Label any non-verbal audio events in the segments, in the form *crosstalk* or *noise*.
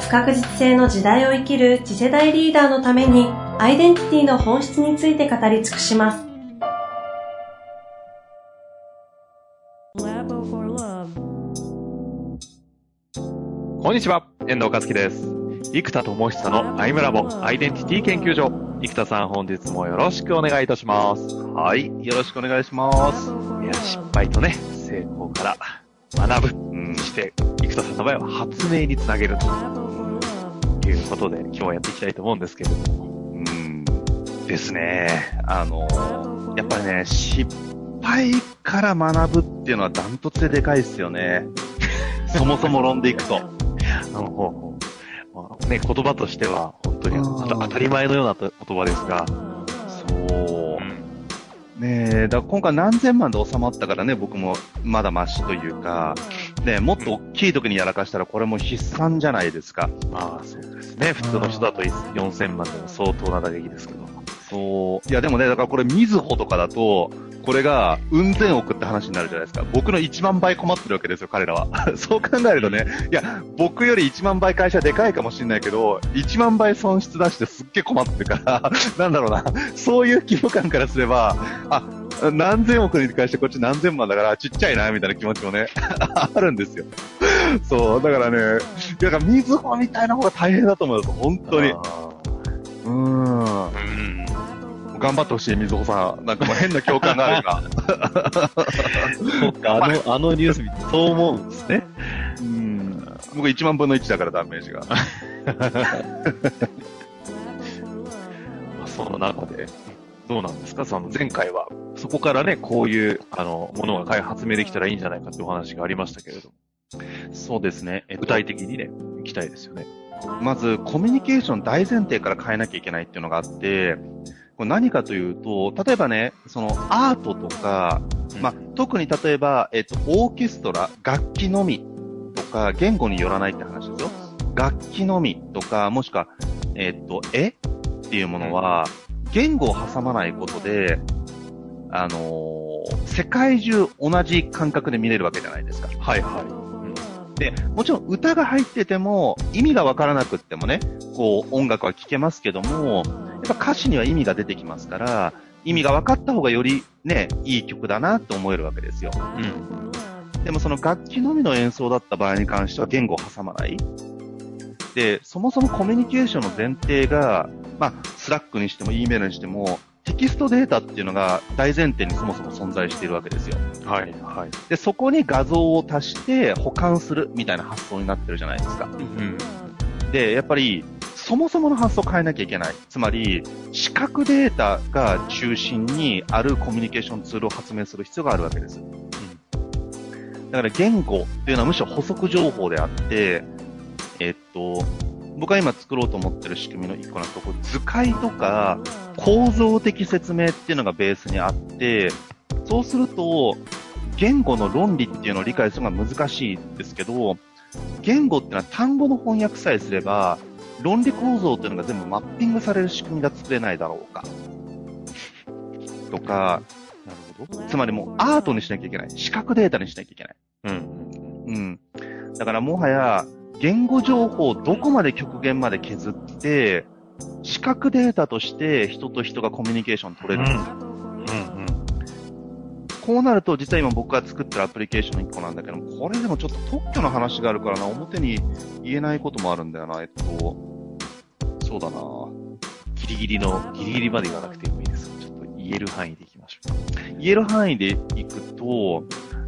不確実性の時代を生きる次世代リーダーのためにアイデンティティの本質について語り尽くします。こんにちは、遠藤和樹です。生田智久のアイムラボアイデンティティ研究所。生田さん本日もよろしくお願いいたします。はい、よろしくお願いします。いや、失敗とね、成功から学ぶ、うん、して、生田さんの場合は発明につなげるということで、今日はやっていきたいと思うんですけれども。うん、ですね。あの、やっぱりね、失敗から学ぶっていうのはダントツででかいですよね。*laughs* そもそも論でいくと。あの、まあ、ね、言葉としては本当に当たり前のような言葉ですが、そう。ねえ、だ今回何千万で収まったからね、僕もまだマシというか、ねもっと大きい時にやらかしたらこれも筆算じゃないですか。まあそうですね。普通の人だと4000万でも相当な打撃ですけど。そう。いやでもね、だからこれ、みずほとかだと、これが、運転億って話になるじゃないですか。僕の1万倍困ってるわけですよ、彼らは。*laughs* そう考えるとね、いや、僕より1万倍会社でかいかもしれないけど、1万倍損失出してすっげえ困ってるから、*laughs* なんだろうな、そういう規模感からすれば、あ、何千億に対してこっち何千万だからちっちゃいな、みたいな気持ちもね、*laughs* あるんですよ。そう、だからね、だから、みずほみたいな方が大変だと思うんです、本当に。うん。頑張ってほしい、水穂さん。なんかもう変な共感があるか。そっか、あの、あのニュース見てそう思うんですね。うん。僕1万分の1だから、ダメージが。*laughs* その中で、どうなんですか？その前回は、そこからね、こういう、あの、ものが開発明できたらいいんじゃないかってお話がありましたけれど。そうですね。具体的にね、行きたいですよね。まず、コミュニケーション大前提から変えなきゃいけないっていうのがあって、これ何かというと、例えばね、そのアートとか、まあ、特に例えば、えっと、オーケストラ、楽器のみとか、言語によらないって話ですよ。楽器のみとか、もしくは、えっと、絵っていうものは、言語を挟まないことで、あのー、世界中同じ感覚で見れるわけじゃないですか。はいはい。で、もちろん歌が入ってても、意味がわからなくってもね、こう、音楽は聴けますけども、やっぱ歌詞には意味が出てきますから、意味が分かった方がよりね、いい曲だなって思えるわけですよ。うん。でもその楽器のみの演奏だった場合に関しては言語を挟まない。で、そもそもコミュニケーションの前提が、まあ、 Slack にしても E メールにしても、テキストデータっていうのが大前提にそもそも存在しているわけですよ。はい、はい。で、そこに画像を足して保管するみたいな発想になってるじゃないですか。うん。で、やっぱり、そもそもの発想を変えなきゃいけない。つまり、視覚データが中心にあるコミュニケーションツールを発明する必要があるわけです。うん、だから言語っていうのはむしろ補足情報であって、えっと、僕が今作ろうと思ってる仕組みの一個のところ、図解とか構造的説明っていうのがベースにあって、そうすると、言語の論理っていうのを理解するのが難しいんですけど、言語っていうのは単語の翻訳さえすれば、論理構造っていうのが全部マッピングされる仕組みが作れないだろうか。とか、なるほど。つまりもうアートにしなきゃいけない。視覚データにしなきゃいけない。うん。うん。だからもはや、言語情報をどこまで極限まで削って、視覚データとして人と人がコミュニケーション取れる。うん、うん、うん。こうなると、実は今僕が作ってるアプリケーションの1個なんだけども、これでもちょっと特許の話があるからな、表に言えないこともあるんだよな、えっと、そうだなギリギリの、ギリギリまで言わなくてもいいです。ちょっと言える範囲でいきましょう。言える範囲でいくと、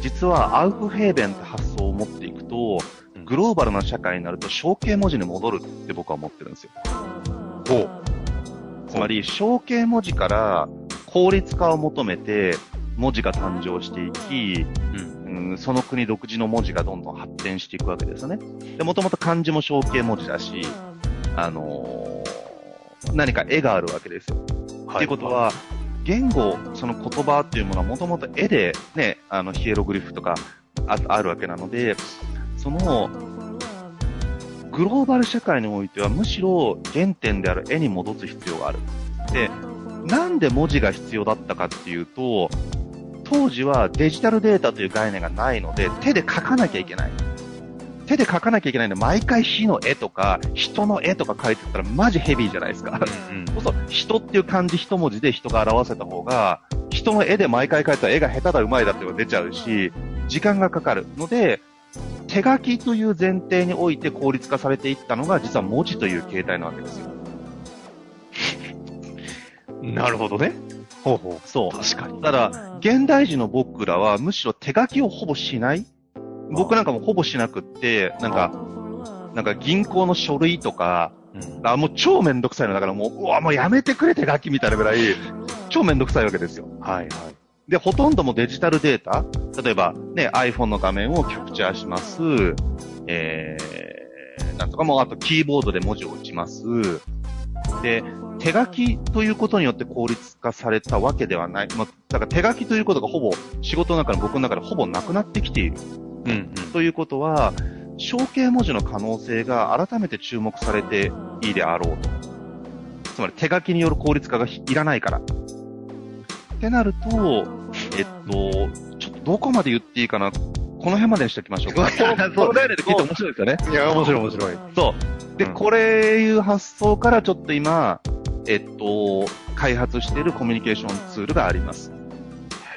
実はアウフヘーベンって発想を持っていくと、グローバルな社会になると象形文字に戻るって僕は思ってるんですよ。ほう。つまり、象形文字から効率化を求めて文字が誕生していき、うん、うん、その国独自の文字がどんどん発展していくわけですよね。で、もともと漢字も象形文字だし、あのー何か絵があるわけですよ。はっていうことは、言語、その言葉っていうものはもともと絵でね、あの、ヒエログリフとかああるわけなので、その、グローバル社会においてはむしろ原点である絵に戻す必要がある。で、なんで文字が必要だったかっていうと、当時はデジタルデータという概念がないので、手で書かなきゃいけない。手で書かなきゃいけないので、毎回火の絵とか、人の絵とか書いてったらマジヘビーじゃないですか。うんそうそう、人っていう漢字一文字で人が表せた方が、人の絵で毎回描いたら絵が下手だ上手いだっていうのが出ちゃうし、時間がかかるので、手書きという前提において効率化されていったのが、実は文字という形態なわけですよ。なるほどね。ほうほそう。確かに。ただ、現代人の僕らはむしろ手書きをほぼしない僕なんかもほぼしなくって、なんか、なんか銀行の書類とか、うんあ、もう超めんどくさいの。だからもう、うわ、もうやめてくれ手書きみたいなぐらい、*laughs* 超めんどくさいわけですよ。はいはい。で、ほとんどもデジタルデータ例えば、ね、iPhone の画面をキャプチャーします。えー、なんとかもう、あとキーボードで文字を打ちます。で、手書きということによって効率化されたわけではない。まあ、だから手書きということがほぼ、仕事の中の僕の中でほぼなくなってきている。うんうん。ということは、象形文字の可能性が改めて注目されていいであろうと。つまり手書きによる効率化がいらないから。ってなると、えっと、ちょっとどこまで言っていいかな。この辺までにしておきましょうか。*laughs* この概念で聞いて面白いですよね。いや、面白い面白い。そう。で、うんこれいう発想からちょっと今、えっと、開発しているコミュニケーションツールがあります。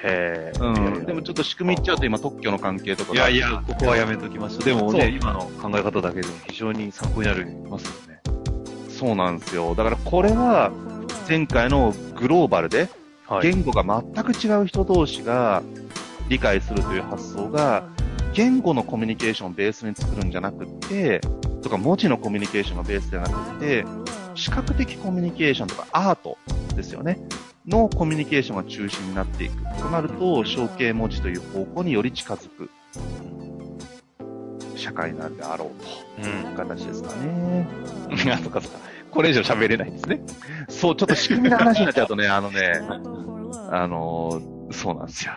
へえ。うん。でもちょっと仕組み言っちゃうと今特許の関係とかがいやいや、ここはやめときましょう。でもね、今の考え方だけでも非常に参考になりますよね。そうなんですよ。だからこれは、前回のグローバルで、はい。言語が全く違う人同士が理解するという発想が、言語のコミュニケーションをベースに作るんじゃなくって、とか文字のコミュニケーションのベースじゃなくて、視覚的コミュニケーションとかアートですよね。のコミュニケーションが中心になっていく。となると、象形文字という方向により近づく社会になるであろうという形ですかね。うん。あ、そっかそっか。これ以上喋れないですね。そう、ちょっと仕組みの話になっちゃうとね、あのね、あのーそうなんですよ。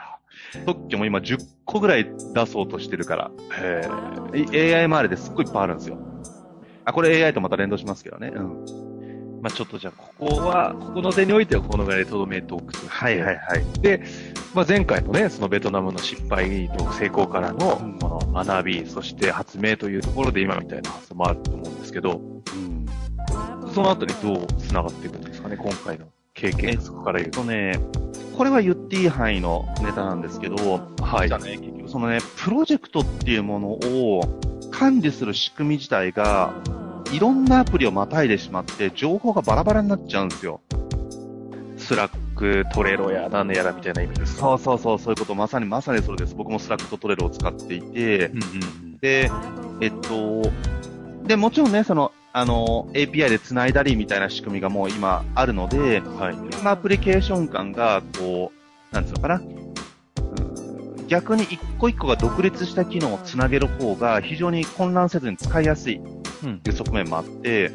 特許も今10個ぐらい出そうとしてるから、へい AI 周りですっごいいっぱいあるんですよ。あ、これ AI とまた連動しますけどね。うん。まあちょっとじゃあ、ここは、ここの点においてはこのぐらいで留めておくと。はいはいはい。まあ、前回のね、そのベトナムの失敗と成功からのこの学び、そして発明というところで今みたいな発想もあると思うんですけど、うん。その後にどう繋がっていくんですかね、今回の経験則から言うと。えっとね、これは言っていい範囲のネタなんですけど、はいじゃあね、結局そのね、プロジェクトっていうものを管理する仕組み自体が、いろんなアプリをまたいでしまって、情報がバラバラになっちゃうんですよ。Slack、Trello や何やらみたいな意味ですか？そうそうそう、そういうこと、まさにまさにそれです。僕も Slack と Trello を使っていて、うんうんで、えっと、で、もちろんね、その、あの、API で繋いだりみたいな仕組みがもう今あるので、うん。はい。いろんなアプリケーション間が、こう、なんつうのかな？うん逆に一個一個が独立した機能をつなげる方が非常に混乱せずに使いやすいうんという側面もあって、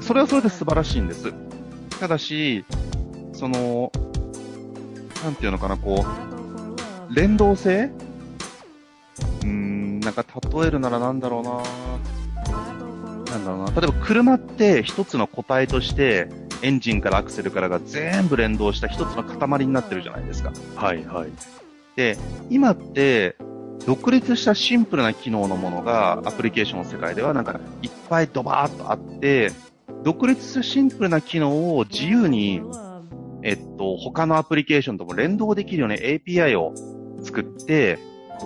それはそれで素晴らしいんです。ただし、その、なんていうのかな、こう、連動性？うーん、なんか例えるならなんだろうなだろうな。例えば車って一つの個体として、エンジンからアクセルからが全部連動した一つの塊になってるじゃないですか。はい、はい。で、今って、独立したシンプルな機能のものが、アプリケーションの世界ではなんか、いっぱいドバーっとあって、独立したシンプルな機能を自由に、えっと、他のアプリケーションとも連動できるように API を作って、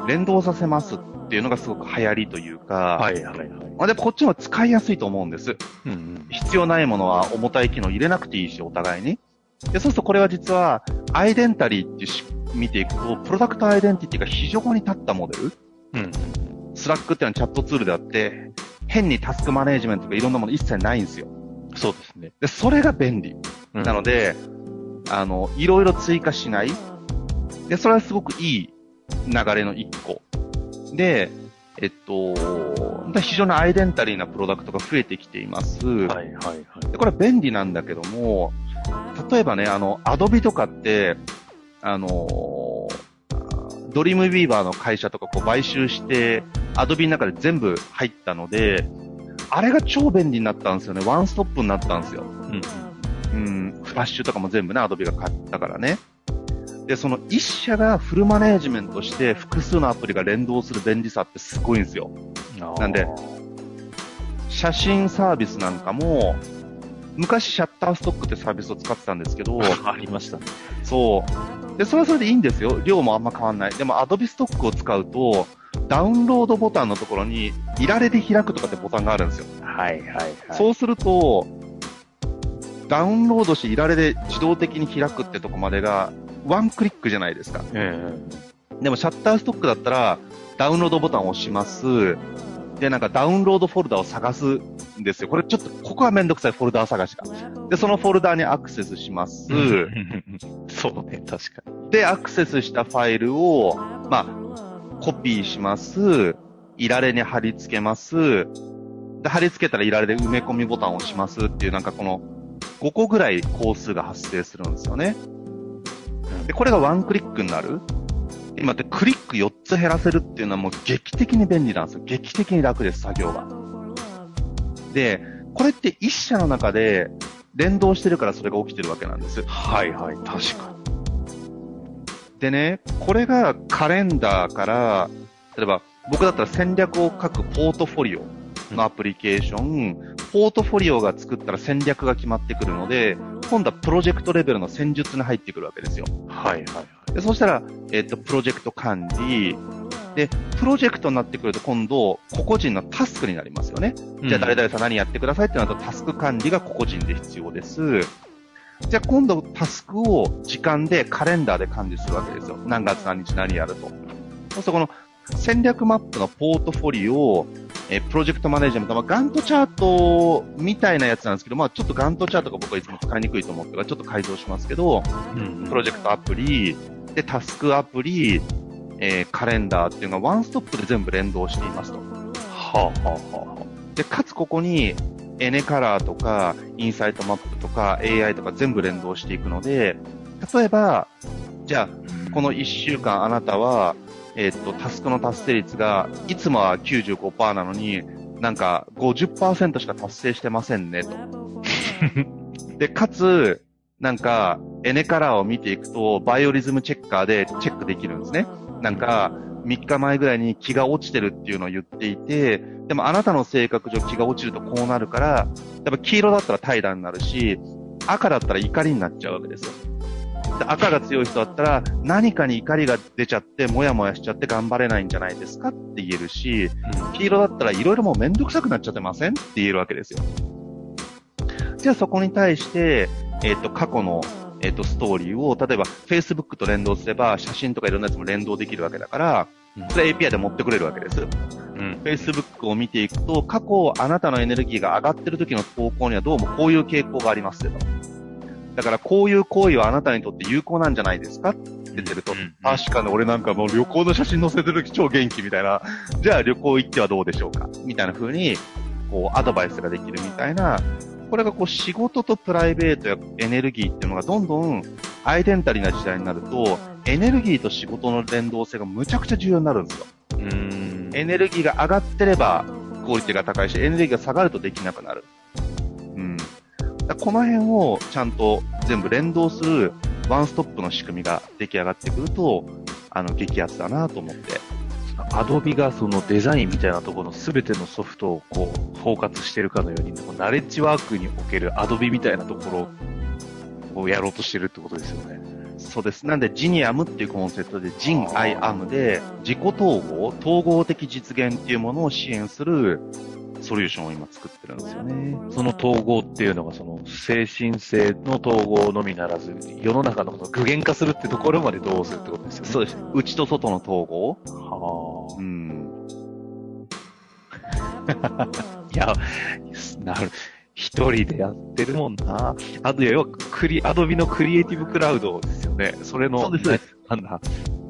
連動させますっていうのがすごく流行りというか、はい、はい、はい。まあ、で、こっちも使いやすいと思うんです。うんうん。必要ないものは重たい機能入れなくていいし、お互いに。で、そうするとこれは実は、アイデンタリーって見ていくと、プロダクトアイデンティティが非常に立ったモデル。うん。Slack っていうのはチャットツールであって、変にタスクマネージメントとかいろんなもの一切ないんですよ。そうですね。で、それが便利。うんなので、あの、いろいろ追加しない。で、それはすごくいい流れの一個。で、えっと、非常にアイデンタリーなプロダクトが増えてきています。はいはいはい。でこれは便利なんだけども、例えばね、あの、 Adobe とかって、あのドリームビーバーの会社とかこう買収して、アドビの中で全部入ったので、あれが超便利になったんですよね。ワンストップになったんですよ。うん。うん、フラッシュとかも全部ね、アドビが買ったからね。で、その一社がフルマネージメントして複数のアプリが連動する便利さってすごいんですよ。なんで写真サービスなんかも、昔シャッターストックってサービスを使ってたんですけど、*laughs* ありましたね。そう。で、それはそれでいいんですよ。量もあんま変わんない。でも、アドビストックを使うと、ダウンロードボタンのところに、いられで開くとかってボタンがあるんですよ。はいはいはい。そうすると、ダウンロードしていられで自動的に開くってとこまでが、ワンクリックじゃないですか。えでも、シャッターストックだったら、ダウンロードボタンを押します。で、なんかダウンロードフォルダを探すんですよ。これちょっと、ここはめんどくさいフォルダー探しが。で、そのフォルダーにアクセスします。え *laughs* そうね、確かに。で、アクセスしたファイルを、まあ、コピーします。いられに貼り付けます。で、貼り付けたらいられで埋め込みボタンを押しますっていう、なんかこの、5個ぐらい工数が発生するんですよね。で、これがワンクリックになる。今ってクリック4つ減らせるっていうのはもう劇的に便利なんですよ。劇的に楽です、作業が。で、これって一社の中で連動してるからそれが起きてるわけなんです。はいはい、確かでね、これがカレンダーから、例えば僕だったら戦略を書くポートフォリオのアプリケーション、ポートフォリオが作ったら戦略が決まってくるので、今度はプロジェクトレベルの戦術に入ってくるわけですよ。に。はいはいはい。で、そしたら、えっと、プロジェクト管理、で、プロジェクトになってくると今度、個々人のタスクになりますよね。じゃあ誰々さん何やってくださいってなるとタスク管理が個々人で必要です。じゃあ今度タスクを時間でカレンダーで管理するわけですよ。何月何日何やると。そうするとこの戦略マップのポートフォリオ、えープロジェクトマネージメント、まあ、ガントチャートみたいなやつなんですけど、まあちょっとガントチャートが僕はいつも使いにくいと思ってるからちょっと改造しますけど、うんプロジェクトアプリ、で、タスクアプリ、えーカレンダーっていうのがワンストップで全部連動していますと。はあはあはあ。で、かつここに、エネカラーとか、インサイトマップとか、AI とか全部連動していくので、例えば、じゃあ、この1週間あなたは、えーっと、タスクの達成率が、いつもは95%なのに、なんか50%しか達成してませんね、と。*laughs* で、かつ、なんか、エネカラーを見ていくと、バイオリズムチェッカーでチェックできるんですね。なんか、3日前ぐらいに気が落ちてるっていうのを言っていて、でもあなたの性格上気が落ちるとこうなるから、やっぱ黄色だったら怠惰になるし、赤だったら怒りになっちゃうわけですよ。で赤が強い人だったら、何かに怒りが出ちゃって、もやもやしちゃって頑張れないんじゃないですかって言えるし、黄色だったらいろいろもうめんどくさくなっちゃってません？って言えるわけですよ。じゃあそこに対して、えっ、と、過去の、えっ、と、ストーリーを、例えば Facebook と連動すれば、写真とかいろんなやつも連動できるわけだから、それ API で持ってくれるわけです。うん。Facebook を見ていくと、過去あなたのエネルギーが上がってる時の投稿にはどうもこういう傾向がありますよと。だからこういう行為はあなたにとって有効なんじゃないですか？って出てると、うん確かに俺なんかもう旅行の写真載せてる時超元気みたいな、じゃあ旅行行ってはどうでしょうか？みたいな風に、こうアドバイスができるみたいな、これがこう仕事とプライベートやエネルギーっていうのがどんどんアイデンタリーな時代になると、エネルギーと仕事の連動性がむちゃくちゃ重要になるんですよ。うん。エネルギーが上がってればクオリティが高いし、エネルギーが下がるとできなくなる。この辺をちゃんと全部連動するワンストップの仕組みが出来上がってくると、あの、激アツだなと思って。アドビがそのデザインみたいなところの全てのソフトをこう、包括してるかのように、ナレッジワークにおけるアドビみたいなところをやろうとしてるってことですよね。そうです。なんで、ジニアムっていうコンセプトで、ジン、アイ、アムで、自己統合、統合的実現っていうものを支援するソリューションを今作ってるんですよね。その統合っていうのが、その精神性の統合のみならず、世の中のことを具現化するってところまでどうするってことですよね。そうです。内と外の統合。はあうん。いや、なる。一人でやってるもんな。あと、要は、クリ、 Adobe の Creative Cloud ですよね。それの、そうですなんだ、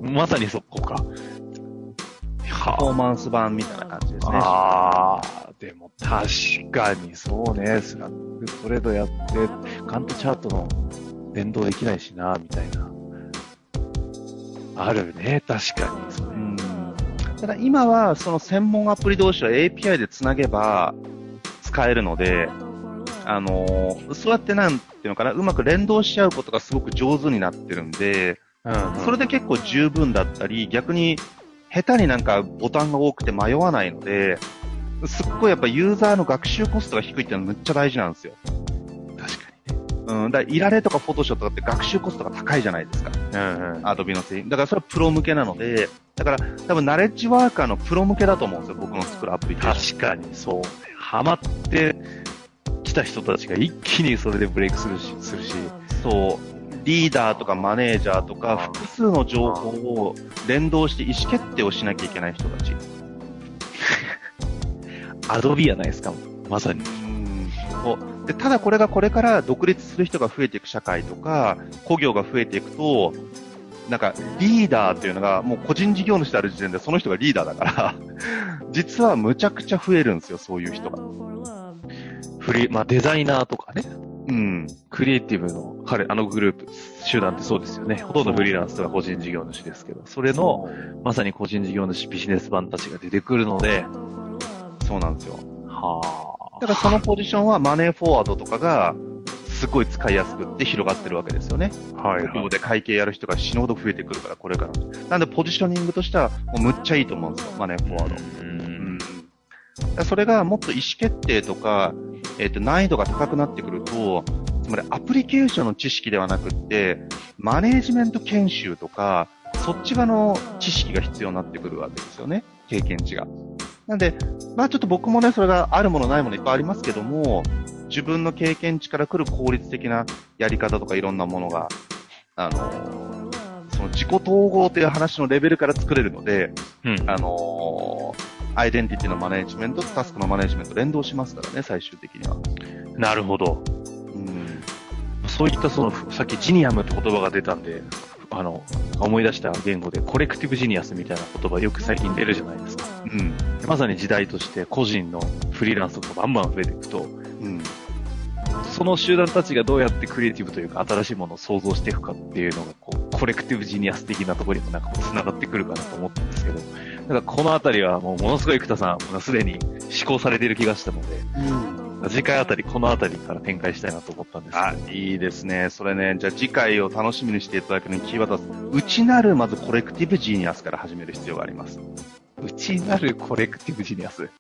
まさにそこか。パフォーマンス版みたいな感じですね。ああ、でも確かにそうね、 Slack Trello やって、ガントチャートの連動できないしな、みたいな。あるね、確かに。それうんただ今はその専門アプリ同士は API でつなげば使えるので、あのーそうやってなんていうのかな、うまく連動し合うことがすごく上手になってるんで、うん、それで結構十分だったり、逆に下手になんかボタンが多くて迷わないので、すっごいやっぱユーザーの学習コストが低いっていうのはむっちゃ大事なんですよ。確かうん、だからイラレとかフォトショップとかって学習コストが高いじゃないですか。に。うんうん。アドビの製品。だからそれはプロ向けなので、だから多分ナレッジワーカーのプロ向けだと思うんですよ、僕の作るアプリ。確かに、そうね。ハマってきた人たちが一気にそれでブレイクするし、するし。そう。リーダーとかマネージャーとか複数の情報を連動して意思決定をしなきゃいけない人たち。*laughs* アドビやないですか、まさに。うんそうでただこれがこれから独立する人が増えていく社会とか、工業が増えていくと、なんかリーダーっていうのがもう個人事業主である時点でその人がリーダーだから、*laughs* 実はむちゃくちゃ増えるんですよ、そういう人が。フリー、まあデザイナーとかね。うん。クリエイティブの、彼、あのグループ、集団ってそうですよね。ほとんどフリーランスとか個人事業主ですけど、それの、まさに個人事業主ビジネス版たちが出てくるので、そうなんですよ。はだからそのポジションはマネーフォワードとかが、すごい使いやすくって広がってるわけですよね。あ。はい企業で会計やる人が死ぬほど増えてくるから、これから。なんでポジショニングとしては、もうむっちゃいいと思うんですよ、マネーフォワード。う。うんん。だからそれがもっと意思決定とか、えっ、と、難易度が高くなってくると、つまりアプリケーションの知識ではなくって、マネージメント研修とか、そっち側の知識が必要になってくるわけですよね。経験値が。なんで、まあちょっと僕もね、それがあるものないものいっぱいありますけども、自分の経験値から来る効率的なやり方とかいろんなものが、あの、その自己統合という話のレベルから作れるので、うん。あのアイデンティティのマネジメントとタスクのマネジメント連動しますからね、最終的には。なるほど。うん。そういったその、さっきジニアムって言葉が出たんで、あの、思い出した言語で、コレクティブジニアスみたいな言葉よく最近出るじゃないですか。うん。まさに時代として個人のフリーランスとかバンバン増えていくと、うん。その集団たちがどうやってクリエイティブというか新しいものを創造していくかっていうのが、こう、コレクティブジニアス的なところにもなんかこう繋がってくるかなと思ったんですけど、だからこのあたりはもうものすごい生田さん、もうすでに思考されている気がしたので、次回あたりこのあたりから展開したいなと思ったんですあ、いいですね。それね、じゃあ次回を楽しみにしていただくのにキーワードは、内なるまず collective genius から始める必要があります。内なる collective genius。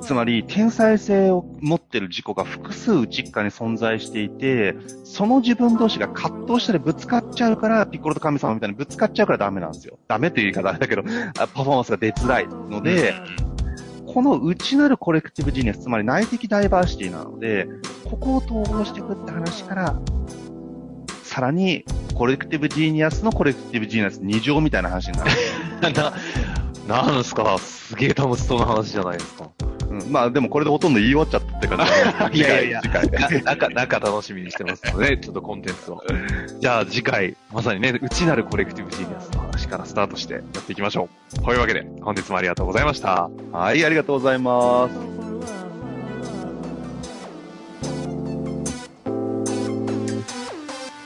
つまり、天才性を持ってる自己が複数内側に存在していて、その自分同士が葛藤したりぶつかっちゃうから、ピッコロと神様みたいにぶつかっちゃうからダメなんですよ。ダメという言い方あれだけど、あパフォーマンスが出づらいので、この内なる collective genius、つまり内的ダイバーシティなので、ここを統合していくって話から、さらに、 collective genius の collective genius 2乗みたいな話になる。*laughs* な、なんすか？すげえ楽しそうな話じゃないですか。うん、まあでもこれでほとんど言い終わっちゃったって感じ *laughs* いやいや。次回中、中楽しみにしてますので、*laughs* ちょっとコンテンツを。じゃあ次回、まさにね、内なる collective genius の話からスタートしてやっていきましょう。というわけで、本日もありがとうございました。はい、ありがとうございます。